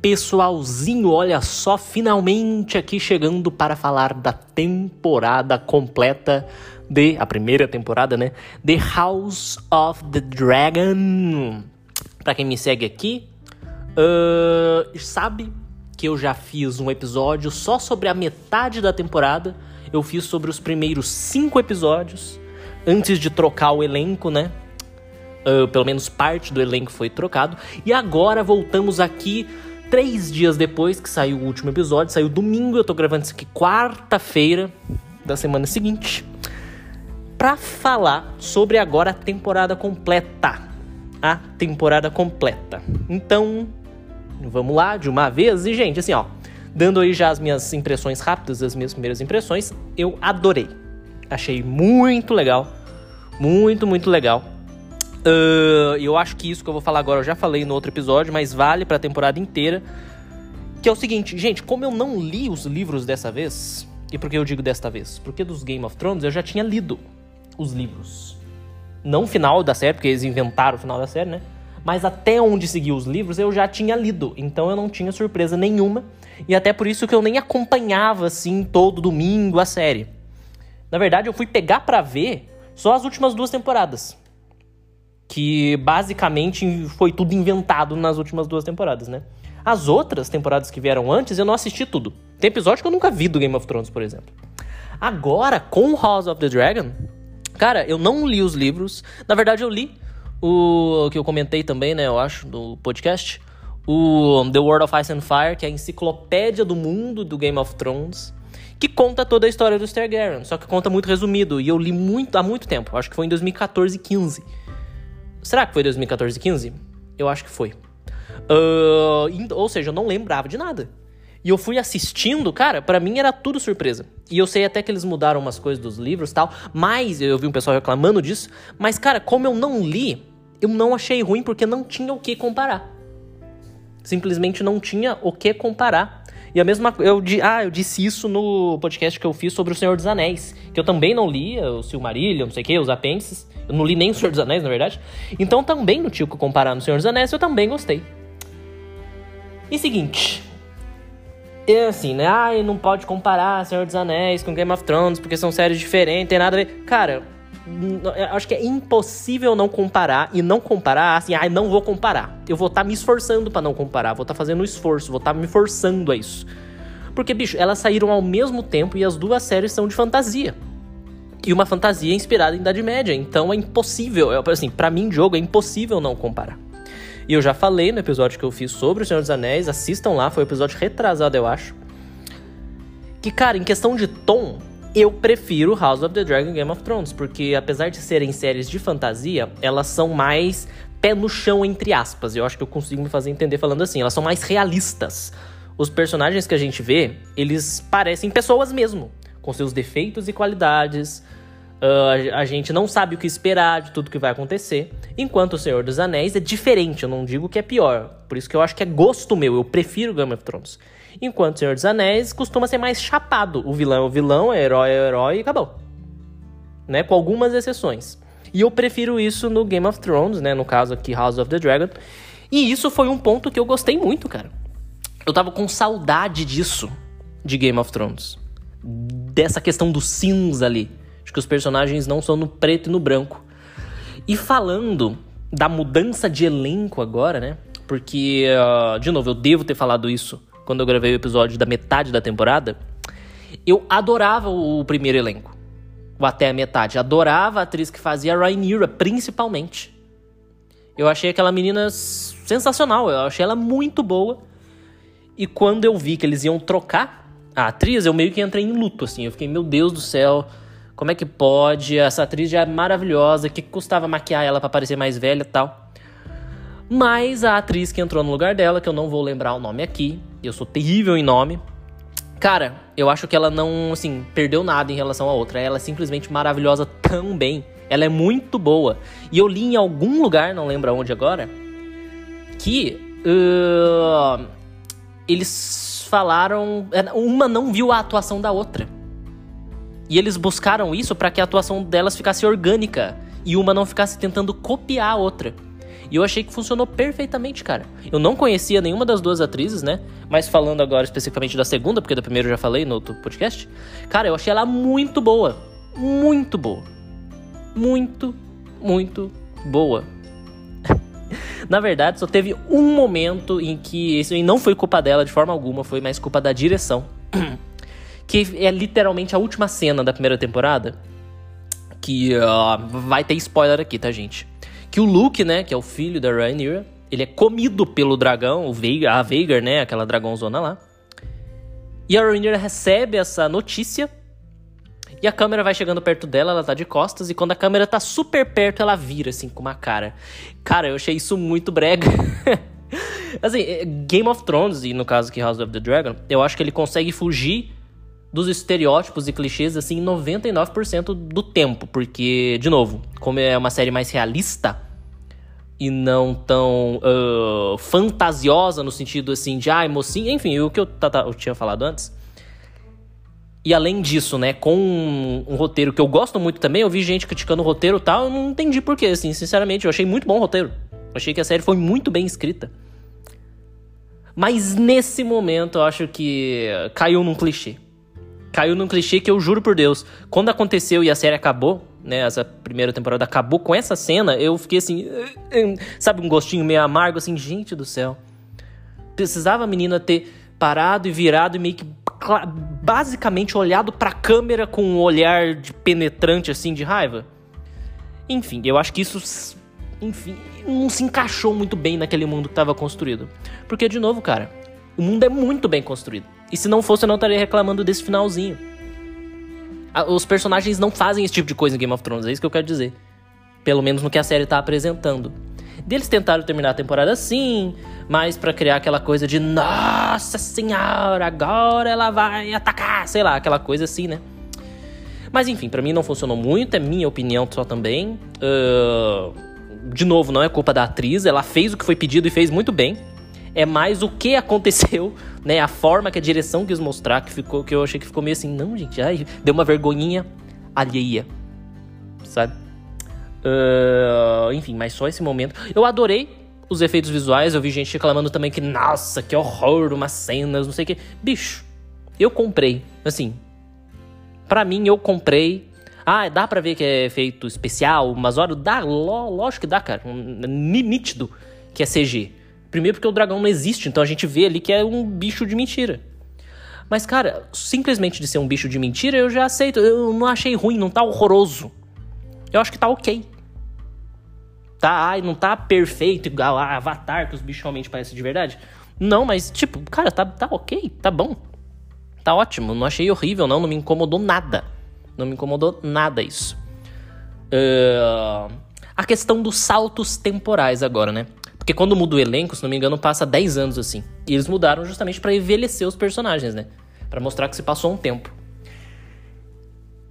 Pessoalzinho, olha só, finalmente aqui chegando para falar da temporada completa de a primeira temporada, né? The House of the Dragon. Para quem me segue aqui, uh, sabe que eu já fiz um episódio só sobre a metade da temporada. Eu fiz sobre os primeiros cinco episódios antes de trocar o elenco, né? Uh, pelo menos parte do elenco foi trocado. E agora voltamos aqui três dias depois que saiu o último episódio. Saiu domingo, eu tô gravando isso aqui quarta-feira da semana seguinte. Pra falar sobre agora a temporada completa. A temporada completa. Então, vamos lá de uma vez. E, gente, assim, ó. Dando aí já as minhas impressões rápidas, as minhas primeiras impressões, eu adorei. Achei muito legal. Muito, muito legal. Uh, eu acho que isso que eu vou falar agora eu já falei no outro episódio, mas vale para a temporada inteira. Que é o seguinte, gente, como eu não li os livros dessa vez, e por que eu digo desta vez? Porque dos Game of Thrones eu já tinha lido os livros. Não o final da série, porque eles inventaram o final da série, né? Mas até onde seguiu os livros eu já tinha lido, então eu não tinha surpresa nenhuma. E até por isso que eu nem acompanhava assim todo domingo a série. Na verdade, eu fui pegar para ver só as últimas duas temporadas que basicamente foi tudo inventado nas últimas duas temporadas, né? As outras temporadas que vieram antes, eu não assisti tudo. Tem episódio que eu nunca vi do Game of Thrones, por exemplo. Agora, com House of the Dragon, cara, eu não li os livros. Na verdade, eu li o que eu comentei também, né, eu acho, do podcast. O The World of Ice and Fire, que é a enciclopédia do mundo do Game of Thrones que conta toda a história dos Targaryen, só que conta muito resumido, e eu li muito há muito tempo, acho que foi em 2014 15. Será que foi 2014 15? Eu acho que foi. Uh, ou seja, eu não lembrava de nada. E eu fui assistindo, cara, para mim era tudo surpresa. E eu sei até que eles mudaram umas coisas dos livros tal, mas eu vi um pessoal reclamando disso. Mas, cara, como eu não li, eu não achei ruim porque não tinha o que comparar. Simplesmente não tinha o que comparar. E a mesma eu ah, eu disse isso no podcast que eu fiz sobre o Senhor dos Anéis, que eu também não li, o Silmarillion, não sei o que, os apêndices. Eu não li nem o Senhor dos Anéis, na verdade. Então também não tinha o que comparar no Senhor dos Anéis, eu também gostei. E seguinte, é assim, né? Ai, não pode comparar Senhor dos Anéis com Game of Thrones porque são séries diferentes, tem nada a ver. Cara, acho que é impossível não comparar e não comparar assim, ai, ah, não vou comparar. Eu vou estar tá me esforçando para não comparar, vou estar tá fazendo um esforço, vou estar tá me forçando a isso. Porque, bicho, elas saíram ao mesmo tempo e as duas séries são de fantasia. E uma fantasia inspirada em Idade Média, então é impossível, é, assim, para mim, jogo é impossível não comparar. E eu já falei no episódio que eu fiz sobre o Senhor dos Anéis, assistam lá, foi um episódio retrasado, eu acho. Que, cara, em questão de tom, eu prefiro House of the Dragon e Game of Thrones, porque apesar de serem séries de fantasia, elas são mais pé no chão, entre aspas. Eu acho que eu consigo me fazer entender falando assim. Elas são mais realistas. Os personagens que a gente vê, eles parecem pessoas mesmo, com seus defeitos e qualidades. Uh, a gente não sabe o que esperar de tudo que vai acontecer. Enquanto O Senhor dos Anéis é diferente, eu não digo que é pior. Por isso que eu acho que é gosto meu, eu prefiro Game of Thrones. Enquanto Senhor dos Anéis costuma ser mais chapado. O vilão é o vilão, o herói é o herói e acabou. Né? Com algumas exceções. E eu prefiro isso no Game of Thrones, né? No caso aqui, House of the Dragon. E isso foi um ponto que eu gostei muito, cara. Eu tava com saudade disso, de Game of Thrones. Dessa questão do cinza ali. De que os personagens não são no preto e no branco. E falando da mudança de elenco agora, né? Porque, uh, de novo, eu devo ter falado isso quando eu gravei o episódio da metade da temporada, eu adorava o primeiro elenco. Ou até a metade. Adorava a atriz que fazia a Rhaenyra, principalmente. Eu achei aquela menina sensacional. Eu achei ela muito boa. E quando eu vi que eles iam trocar a atriz, eu meio que entrei em luto, assim. Eu fiquei, meu Deus do céu, como é que pode? Essa atriz já é maravilhosa. Que custava maquiar ela para parecer mais velha e tal? Mas a atriz que entrou no lugar dela, que eu não vou lembrar o nome aqui, eu sou terrível em nome. Cara, eu acho que ela não, assim, perdeu nada em relação à outra. Ela é simplesmente maravilhosa também. Ela é muito boa. E eu li em algum lugar, não lembro onde agora, que uh, eles falaram. É, uma não viu a atuação da outra. E eles buscaram isso para que a atuação delas ficasse orgânica e uma não ficasse tentando copiar a outra. E eu achei que funcionou perfeitamente, cara. Eu não conhecia nenhuma das duas atrizes, né? Mas falando agora especificamente da segunda, porque da primeira eu já falei no outro podcast. Cara, eu achei ela muito boa. Muito boa. Muito, muito boa. Na verdade, só teve um momento em que isso não foi culpa dela de forma alguma, foi mais culpa da direção. que é literalmente a última cena da primeira temporada. Que uh, vai ter spoiler aqui, tá, gente? Que o Luke, né, que é o filho da Rhaenyra, ele é comido pelo dragão, o Veigar, a Veigar, né, aquela dragãozona lá. E a Rhaenyra recebe essa notícia e a câmera vai chegando perto dela, ela tá de costas, e quando a câmera tá super perto, ela vira, assim, com uma cara. Cara, eu achei isso muito brega. assim, é, Game of Thrones, e no caso aqui House of the Dragon, eu acho que ele consegue fugir dos estereótipos e clichês, assim, 99% do tempo. Porque, de novo, como é uma série mais realista e não tão uh, fantasiosa no sentido, assim, de, ai, mocinha, enfim, o que eu, eu tinha falado antes e além disso, né, com um, um, roteiro que eu gosto muito também, eu vi gente criticando o roteiro e tal, eu não entendi porquê, assim, sinceramente, eu achei muito bom o roteiro. Eu achei que a série foi muito bem escrita. Mas nesse momento eu acho que caiu num clichê. Caiu num clichê que eu juro por Deus, quando aconteceu e a série acabou, né, essa primeira temporada acabou com essa cena, eu fiquei assim, sabe, um gostinho meio amargo, assim, gente do céu. Precisava a menina ter parado e virado e meio que basicamente olhado pra câmera com um olhar de penetrante, assim, de raiva. Enfim, eu acho que isso, enfim, não se encaixou muito bem naquele mundo que estava construído. Porque, de novo, cara, o mundo é muito bem construído. E se não fosse, eu não estaria reclamando desse finalzinho. Os personagens não fazem esse tipo de coisa em Game of Thrones, é isso que eu quero dizer. Pelo menos no que a série tá apresentando. Deles tentaram terminar a temporada assim, mas para criar aquela coisa de nossa senhora, agora ela vai atacar, sei lá, aquela coisa assim, né? Mas enfim, para mim não funcionou muito, é minha opinião só também. Uh, de novo, não é culpa da atriz, ela fez o que foi pedido e fez muito bem. É mais o que aconteceu, né? A forma que a direção quis mostrar, que ficou, que eu achei que ficou meio assim, não, gente, ai, deu uma vergonhinha alheia, sabe? Uh, enfim, mas só esse momento. Eu adorei os efeitos visuais. Eu vi gente reclamando também que, nossa, que horror, umas cenas, não sei o que. Bicho, eu comprei. Assim, para mim eu comprei. Ah, dá pra ver que é efeito especial, mas olha, dá, lógico que dá, cara. Nítido que é CG. Primeiro porque o dragão não existe, então a gente vê ali que é um bicho de mentira. Mas, cara, simplesmente de ser um bicho de mentira, eu já aceito. Eu não achei ruim, não tá horroroso. Eu acho que tá ok. Tá, ai, não tá perfeito igual a Avatar, que os bichos realmente parecem de verdade. Não, mas, tipo, cara, tá, tá ok, tá bom. Tá ótimo, não achei horrível, não, não me incomodou nada. Não me incomodou nada isso. Uh, a questão dos saltos temporais agora, né? Porque quando muda o elenco, se não me engano, passa 10 anos assim. E eles mudaram justamente para envelhecer os personagens, né? Para mostrar que se passou um tempo.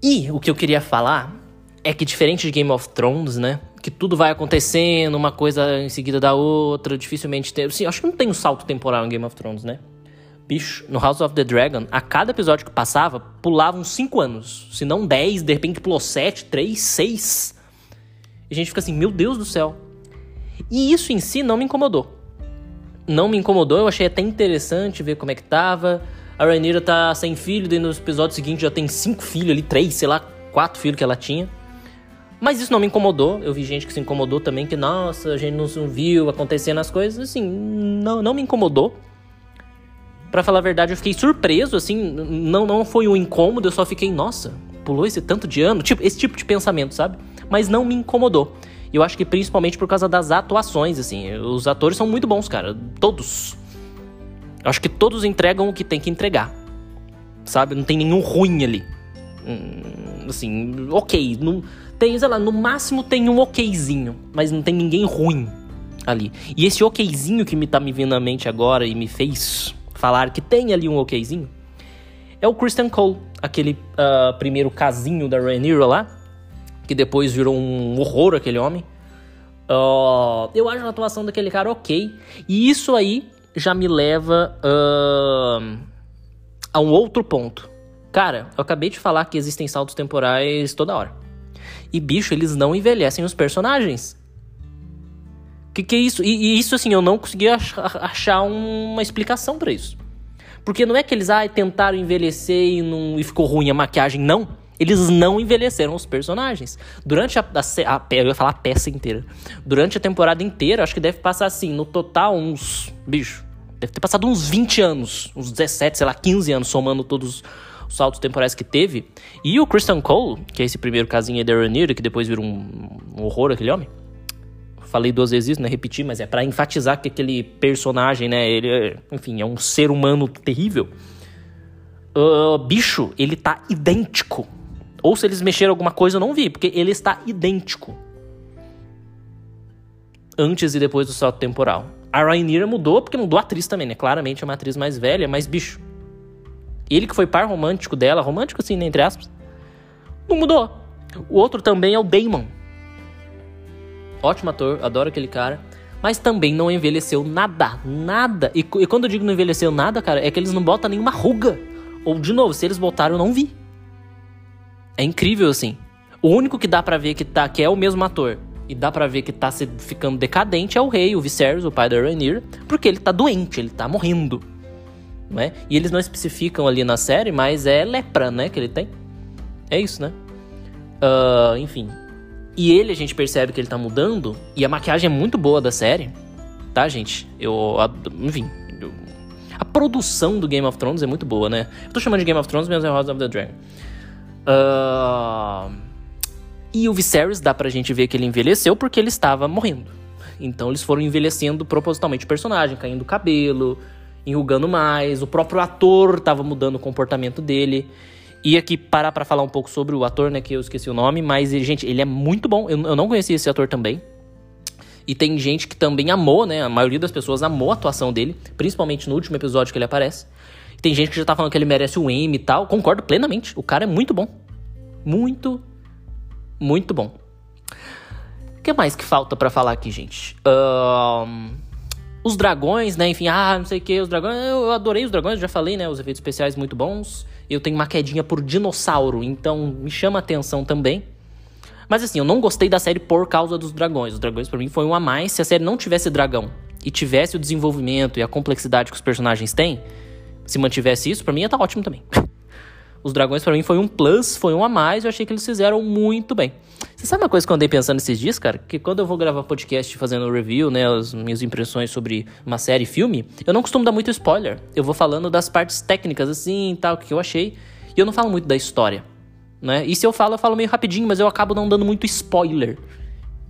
E o que eu queria falar é que diferente de Game of Thrones, né? Que tudo vai acontecendo, uma coisa em seguida da outra, dificilmente tem. Sim, acho que não tem um salto temporal em Game of Thrones, né? Bicho, no House of the Dragon, a cada episódio que passava, pulavam 5 anos. Se não 10, de repente pulou 7, 3, 6. E a gente fica assim, meu Deus do céu. E isso em si não me incomodou. Não me incomodou, eu achei até interessante ver como é que tava. A Rhaenyra tá sem filho, daí no episódio seguinte já tem 5 filhos ali, 3, sei lá, 4 filhos que ela tinha. Mas isso não me incomodou. Eu vi gente que se incomodou também, que, nossa, a gente não viu acontecendo as coisas. Assim, não, não me incomodou. Para falar a verdade, eu fiquei surpreso, assim, não, não foi um incômodo, eu só fiquei, nossa, pulou esse tanto de ano, tipo, esse tipo de pensamento, sabe? Mas não me incomodou. Eu acho que principalmente por causa das atuações, assim, os atores são muito bons, cara, todos. Eu acho que todos entregam o que tem que entregar, sabe? Não tem nenhum ruim ali. Hum, assim, ok, não tem, sei lá, no máximo tem um okzinho, mas não tem ninguém ruim ali. E esse okzinho que me tá me vindo à mente agora e me fez falar que tem ali um okzinho é o Christian Cole, aquele uh, primeiro casinho da Rhaenyra lá, que depois virou um horror aquele homem. Uh, eu acho a atuação daquele cara ok. E isso aí já me leva uh, a um outro ponto. Cara, eu acabei de falar que existem saltos temporais toda hora. E bicho, eles não envelhecem os personagens. que, que é isso? E, e isso, assim, eu não consegui achar uma explicação para isso. Porque não é que eles ah, tentaram envelhecer e, não, e ficou ruim a maquiagem, não. Eles não envelheceram os personagens. Durante a, a, a, eu ia falar a peça inteira. Durante a temporada inteira, acho que deve passar assim, no total, uns. Bicho, deve ter passado uns 20 anos, uns 17, sei lá, 15 anos, somando todos os saltos temporais que teve. E o Christian Cole, que é esse primeiro casinho aí da Rhaenyra, que depois vira um, um horror aquele homem. Falei duas vezes isso, não é repetir, mas é para enfatizar que aquele personagem, né, ele, é, enfim, é um ser humano terrível. Uh, bicho, ele tá idêntico ou se eles mexeram alguma coisa, eu não vi, porque ele está idêntico. Antes e depois do salto temporal. A Rhaenyra mudou porque mudou a atriz também, né? Claramente é uma atriz mais velha, mais bicho. Ele que foi par romântico dela, romântico assim, né, entre aspas, não mudou. O outro também é o Damon. Ótimo ator, adoro aquele cara. Mas também não envelheceu nada, nada. E, e quando eu digo não envelheceu nada, cara, é que eles não botam nenhuma ruga. Ou, de novo, se eles botaram, eu não vi. É incrível, assim. O único que dá para ver que, tá, que é o mesmo ator e dá para ver que tá se, ficando decadente é o rei, o Viserys, o pai da Rhaenyra, porque ele tá doente, ele tá morrendo. Não é? E eles não especificam ali na série, mas é lepra, né, que ele tem. É isso, né? Uh, enfim. E ele, a gente percebe que ele tá mudando, e a maquiagem é muito boa da série, tá, gente? Eu, enfim, eu, a produção do Game of Thrones é muito boa, né? Eu tô chamando de Game of Thrones, mas é House of the Dragon. Uh... E o Viserys dá pra gente ver que ele envelheceu porque ele estava morrendo. Então eles foram envelhecendo propositalmente o personagem, caindo o cabelo, enrugando mais. O próprio ator estava mudando o comportamento dele. E aqui parar para falar um pouco sobre o ator, né, que eu esqueci o nome, mas gente, ele é muito bom. Eu, eu não conhecia esse ator também. E tem gente que também amou, né? A maioria das pessoas amou a atuação dele, principalmente no último episódio que ele aparece. Tem gente que já tá falando que ele merece um M e tal. Concordo plenamente. O cara é muito bom. Muito, muito bom. O que mais que falta para falar aqui, gente? Um, os dragões, né? Enfim, ah, não sei o que, os dragões. Eu adorei os dragões, já falei, né? Os efeitos especiais muito bons. Eu tenho uma quedinha por dinossauro, então me chama atenção também. Mas assim, eu não gostei da série por causa dos dragões. Os dragões para mim foi um a mais. Se a série não tivesse dragão e tivesse o desenvolvimento e a complexidade que os personagens têm, se mantivesse isso, para mim ia estar tá ótimo também. Os dragões para mim foi um plus, foi um a mais, eu achei que eles fizeram muito bem. Você sabe uma coisa que eu andei pensando esses dias, cara? Que quando eu vou gravar podcast fazendo review, né, as minhas impressões sobre uma série, filme, eu não costumo dar muito spoiler. Eu vou falando das partes técnicas assim, tal, o que eu achei, e eu não falo muito da história, né? E se eu falo, eu falo meio rapidinho, mas eu acabo não dando muito spoiler.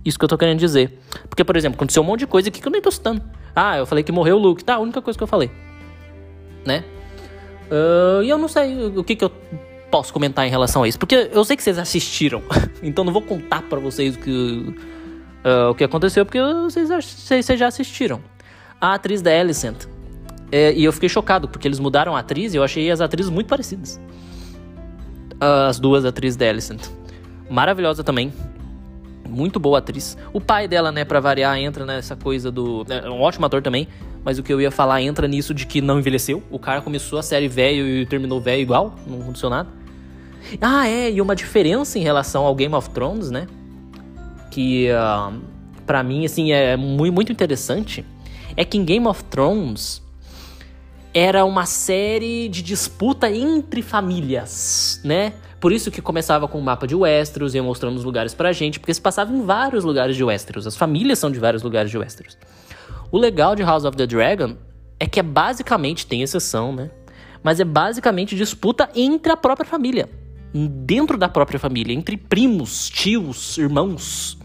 Isso que eu tô querendo dizer. Porque, por exemplo, aconteceu um monte de coisa aqui que eu nem tô citando. Ah, eu falei que morreu o Luke, tá? A única coisa que eu falei né? Uh, e eu não sei o que, que eu posso comentar em relação a isso, porque eu sei que vocês assistiram, então não vou contar para vocês o que, uh, o que aconteceu, porque vocês, vocês já assistiram. A atriz da Alicent. É, e eu fiquei chocado, porque eles mudaram a atriz e eu achei as atrizes muito parecidas. As duas atrizes da Alicent. Maravilhosa também. Muito boa atriz. O pai dela, né, pra variar, entra nessa coisa do. É um ótimo ator também. Mas o que eu ia falar entra nisso de que não envelheceu. O cara começou a série velho e terminou velho igual, não aconteceu nada. Ah, é, e uma diferença em relação ao Game of Thrones, né? Que uh, para mim, assim, é muito, muito interessante. É que em Game of Thrones era uma série de disputa entre famílias, né? Por isso que começava com o mapa de Westeros, ia mostrando os lugares pra gente, porque se passava em vários lugares de Westeros. As famílias são de vários lugares de Westeros. O legal de House of the Dragon é que é basicamente, tem exceção, né? Mas é basicamente disputa entre a própria família. Dentro da própria família, entre primos, tios, irmãos.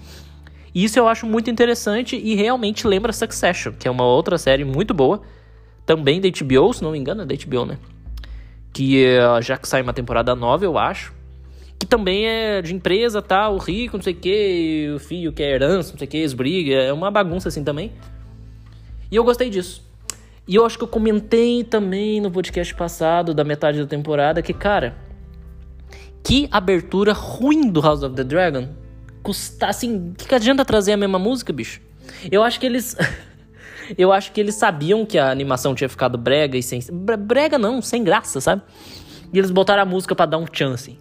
Isso eu acho muito interessante e realmente lembra Succession, que é uma outra série muito boa. Também da HBO, se não me engano, é da HBO, né? Que uh, já que sai uma temporada nova, eu acho. Que também é de empresa, tá, rico, não sei o que, o filho que é herança, não sei o que, esbriga. É uma bagunça assim também. E eu gostei disso. E eu acho que eu comentei também no podcast passado, da metade da temporada, que, cara, que abertura ruim do House of the Dragon. Custar, assim, que, que adianta trazer a mesma música, bicho? Eu acho que eles. eu acho que eles sabiam que a animação tinha ficado brega e sem. Brega não, sem graça, sabe? E eles botaram a música para dar um chance.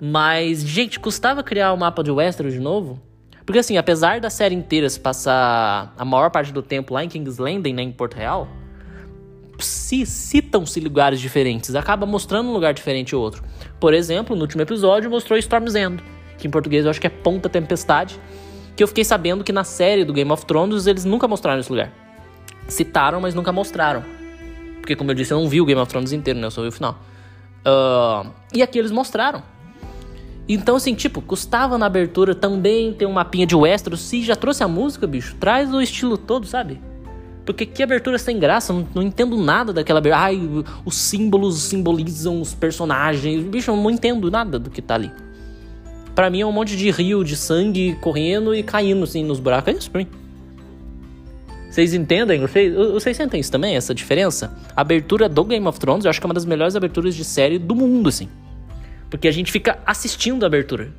Mas, gente, custava criar o mapa de Westeros de novo? Porque assim, apesar da série inteira se passar a maior parte do tempo lá em King's Landing, né, em Porto Real, se citam-se lugares diferentes, acaba mostrando um lugar diferente ou outro. Por exemplo, no último episódio mostrou Storm's End, que em português eu acho que é Ponta Tempestade, que eu fiquei sabendo que na série do Game of Thrones eles nunca mostraram esse lugar. Citaram, mas nunca mostraram. Porque, como eu disse, eu não vi o Game of Thrones inteiro, né? Eu só vi o final. Uh, e aqui eles mostraram. Então, assim, tipo, custava na abertura também ter um mapinha de Westeros. Se já trouxe a música, bicho, traz o estilo todo, sabe? Porque que abertura sem graça, não, não entendo nada daquela abertura. Ai, os símbolos simbolizam os personagens. Bicho, eu não entendo nada do que tá ali. Pra mim é um monte de rio de sangue correndo e caindo assim nos buracos. É isso pra mim. Vocês entendem? Vocês, vocês sentem isso também, essa diferença? A abertura do Game of Thrones, eu acho que é uma das melhores aberturas de série do mundo, assim. Porque a gente fica assistindo a abertura.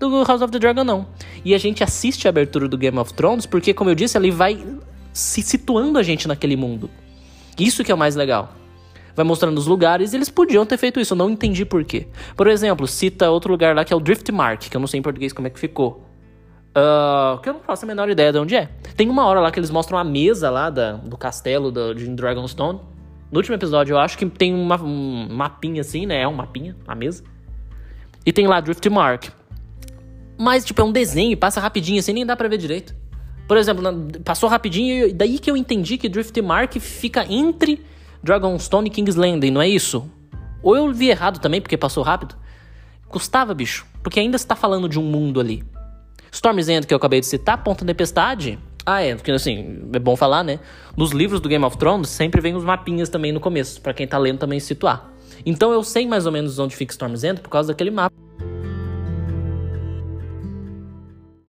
Do House of the Dragon, não. E a gente assiste a abertura do Game of Thrones porque, como eu disse, ele vai se situando a gente naquele mundo. Isso que é o mais legal. Vai mostrando os lugares e eles podiam ter feito isso, eu não entendi por quê. Por exemplo, cita outro lugar lá que é o Driftmark, que eu não sei em português como é que ficou. Uh, que eu não faço a menor ideia de onde é. Tem uma hora lá que eles mostram a mesa lá da, do castelo do, de Dragonstone. No último episódio, eu acho que tem uma, um mapinha assim, né? É um mapinha, a mesa. E tem lá Driftmark. Mas, tipo, é um desenho, passa rapidinho assim, nem dá pra ver direito. Por exemplo, passou rapidinho, e daí que eu entendi que Driftmark fica entre Dragonstone e King's Landing, não é isso? Ou eu vi errado também, porque passou rápido? Custava, bicho, porque ainda está falando de um mundo ali. Storm's End, que eu acabei de citar, Ponta Tempestade. Ah, é, porque assim, é bom falar, né? Nos livros do Game of Thrones sempre vem os mapinhas também no começo, para quem tá lendo também se situar. Então eu sei mais ou menos onde fica Storm's End por causa daquele mapa.